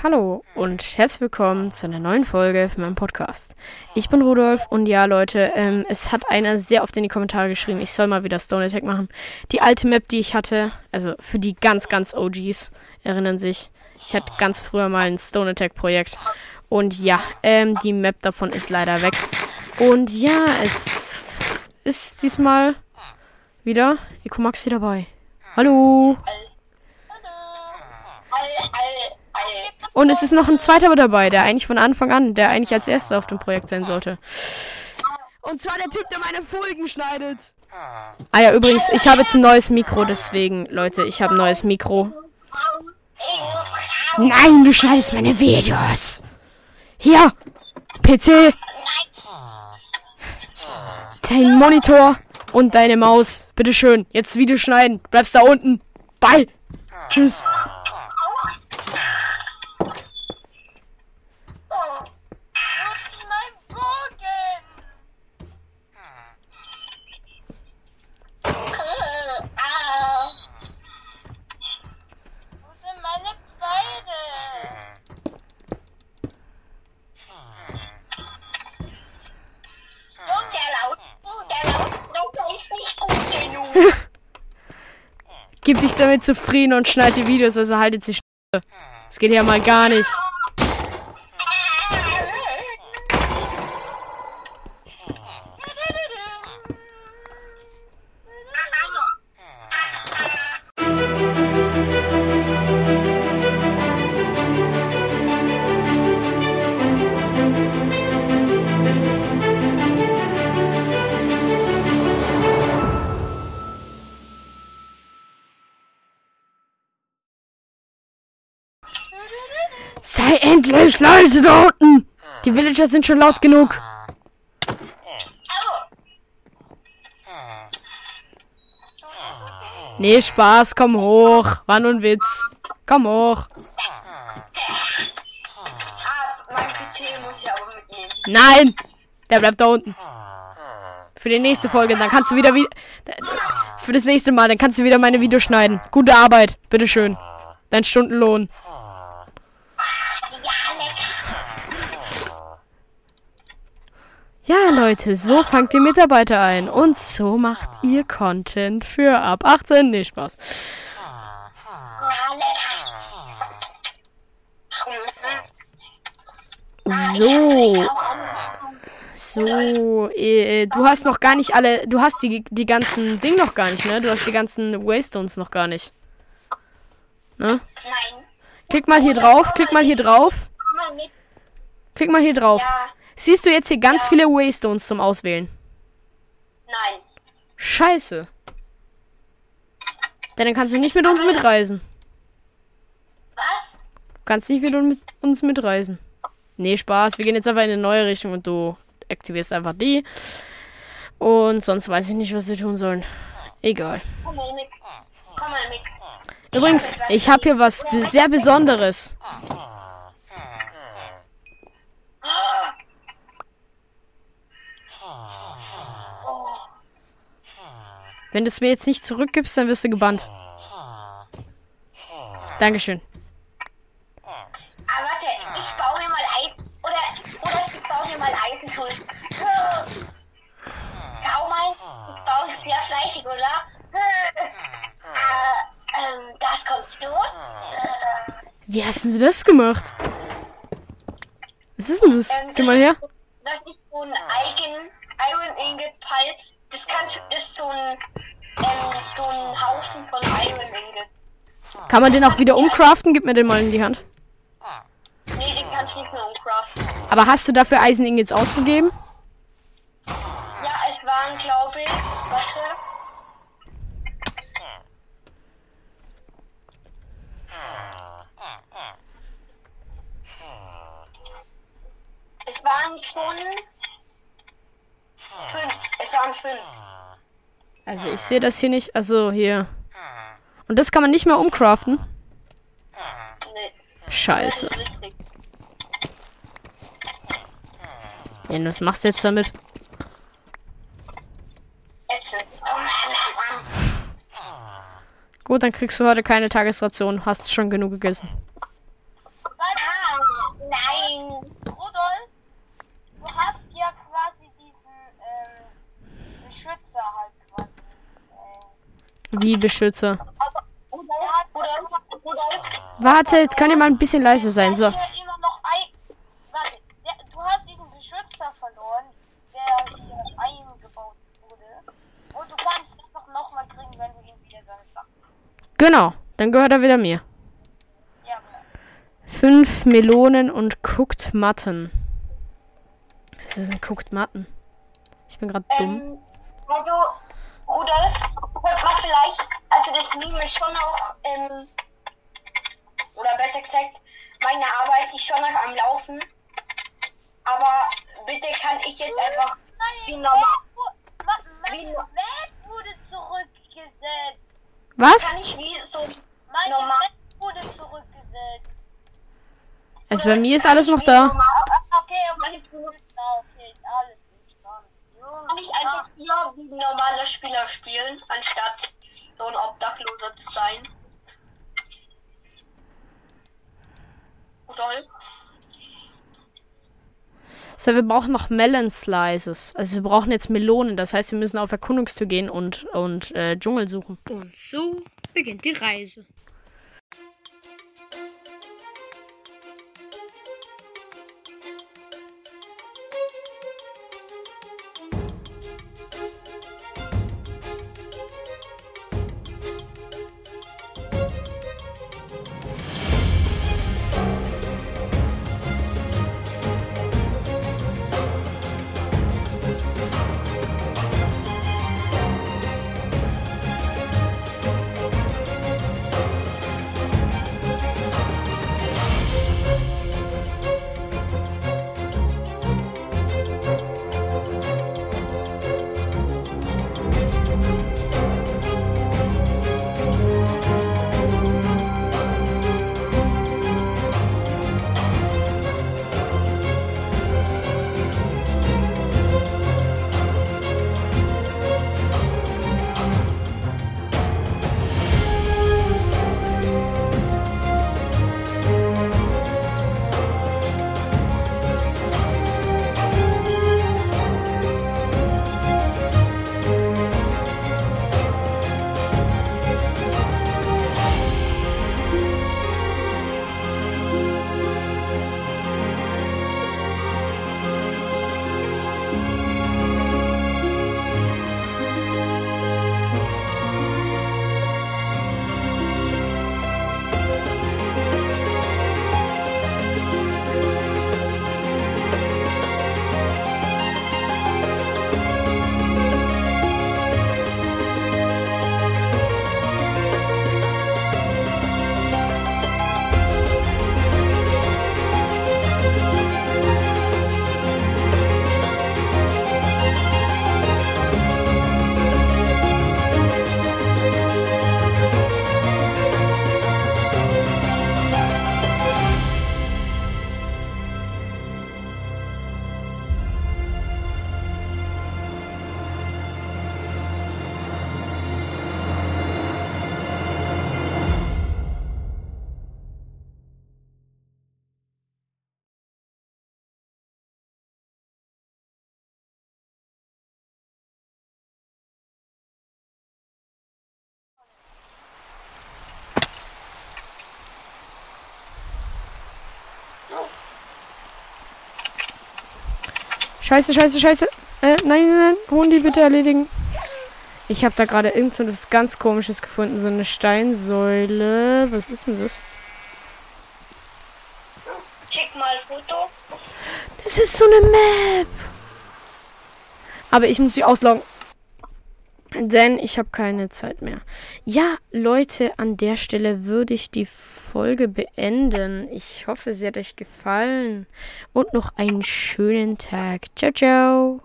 Hallo und herzlich willkommen zu einer neuen Folge von meinem Podcast. Ich bin Rudolf und ja, Leute, ähm, es hat einer sehr oft in die Kommentare geschrieben, ich soll mal wieder Stone Attack machen. Die alte Map, die ich hatte, also für die ganz, ganz OGs, erinnern sich, ich hatte ganz früher mal ein Stone Attack Projekt. Und ja, ähm, die Map davon ist leider weg. Und ja, es ist diesmal wieder Ikomaxi dabei. Hallo. Und es ist noch ein zweiter dabei, der eigentlich von Anfang an, der eigentlich als erster auf dem Projekt sein sollte. Und zwar der Typ, der meine Folgen schneidet. Ah ja, übrigens, ich habe jetzt ein neues Mikro, deswegen, Leute, ich habe ein neues Mikro. Nein, du schneidest meine Videos. Hier, PC. Dein Monitor und deine Maus. Bitteschön, jetzt Video schneiden. Bleibst da unten. Bye. Tschüss. Gib dich damit zufrieden und schneid die Videos, also haltet sich. Das geht ja mal gar nicht. Sei endlich leise da unten! Die Villager sind schon laut genug. Nee, Spaß, komm hoch. War nur ein Witz. Komm hoch. Nein! Der bleibt da unten. Für die nächste Folge, dann kannst du wieder wieder. Für das nächste Mal, dann kannst du wieder meine Videos schneiden. Gute Arbeit, bitteschön. Dein Stundenlohn. Ja, Leute, so fangt ihr Mitarbeiter ein und so macht ihr Content für ab 18. Nee, Spaß. So. So, äh, du hast noch gar nicht alle, du hast die, die ganzen Ding noch gar nicht, ne? Du hast die ganzen Waystones noch gar nicht. Ne? Nein. Klick mal hier drauf, klick mal hier drauf. Klick mal hier drauf. Siehst du jetzt hier ganz ja. viele Waystones zum Auswählen? Nein. Scheiße. Denn dann kannst du nicht mit uns mitreisen. Was? Du kannst nicht mit uns mitreisen. Nee, Spaß. Wir gehen jetzt einfach in eine neue Richtung und du aktivierst einfach die. Und sonst weiß ich nicht, was wir tun sollen. Egal. Komm mal mit. Komm mal mit. Übrigens, ich habe hier was sehr Besonderes. Wenn du es mir jetzt nicht zurückgibst, dann wirst du gebannt. Dankeschön. Ah, warte, ich baue mir mal ein. Oder, oder ich baue mir mal Eisenschuld. Schau mal, ich baue sehr fleißig, oder? Äh, ähm, das kommst du. Wie hast du das gemacht? Was ist denn das? Ähm, Geh mal her. Das ist so ein Eigen Iron Ingot Pile. Das kann, ist so ein ähm, so ein Haufen von Iron Ingot. Kann man den auch wieder umcraften? Gib mir den mal in die Hand. Nee, den kannst du nicht mehr umcraften. Aber hast du dafür Eisen Ingots ausgegeben? Ja, es waren, glaube ich, warte. Es waren schon fünf. Es waren fünf. Also ich sehe das hier nicht. Also hier. Und das kann man nicht mehr umcraften? Scheiße. Ja, was machst du jetzt damit? Gut, dann kriegst du heute keine Tagesration. Hast schon genug gegessen. Wie Beschützer. Wartet, kann ihr mal ein bisschen leiser sein? So. Hier immer noch ein. Warte, der, du hast diesen Beschützer verloren, der hier eingebaut wurde. Und du kannst ihn einfach nochmal kriegen, wenn du ihn wieder seine Sachen hast. Genau, dann gehört er wieder mir. Ja. Fünf Melonen und Cooked Mutton. Was ist ein Cooked Mutton? Ich bin gerade dumm. ähm, also, Rudolf, könnte man vielleicht, also das Meme ist schon auch, ähm, oder besser gesagt, meine Arbeit ist schon noch am Laufen. Aber bitte kann ich jetzt einfach wie normal, meine Map wurde zurückgesetzt. Was? kann ich wie so Meine Normal- Map wurde zurückgesetzt. Also bei mir ist alles noch da. Okay, okay. Ah, okay, alles entspannt. Junge, Kann ich normaler Spieler spielen, anstatt so ein Obdachloser zu sein? Rudolf? So, wir brauchen noch Melon Slices. Also wir brauchen jetzt Melonen. Das heißt, wir müssen auf Erkundungstour gehen und, und äh, Dschungel suchen. Und so beginnt die Reise. Scheiße, scheiße, scheiße. Äh, nein, nein, nein. Hundi bitte erledigen. Ich habe da gerade irgend so was ganz komisches gefunden. So eine Steinsäule. Was ist denn das? Schick mal ein Foto. Das ist so eine Map. Aber ich muss sie ausloggen. Denn ich habe keine Zeit mehr. Ja, Leute, an der Stelle würde ich die Folge beenden. Ich hoffe, sie hat euch gefallen. Und noch einen schönen Tag. Ciao, ciao.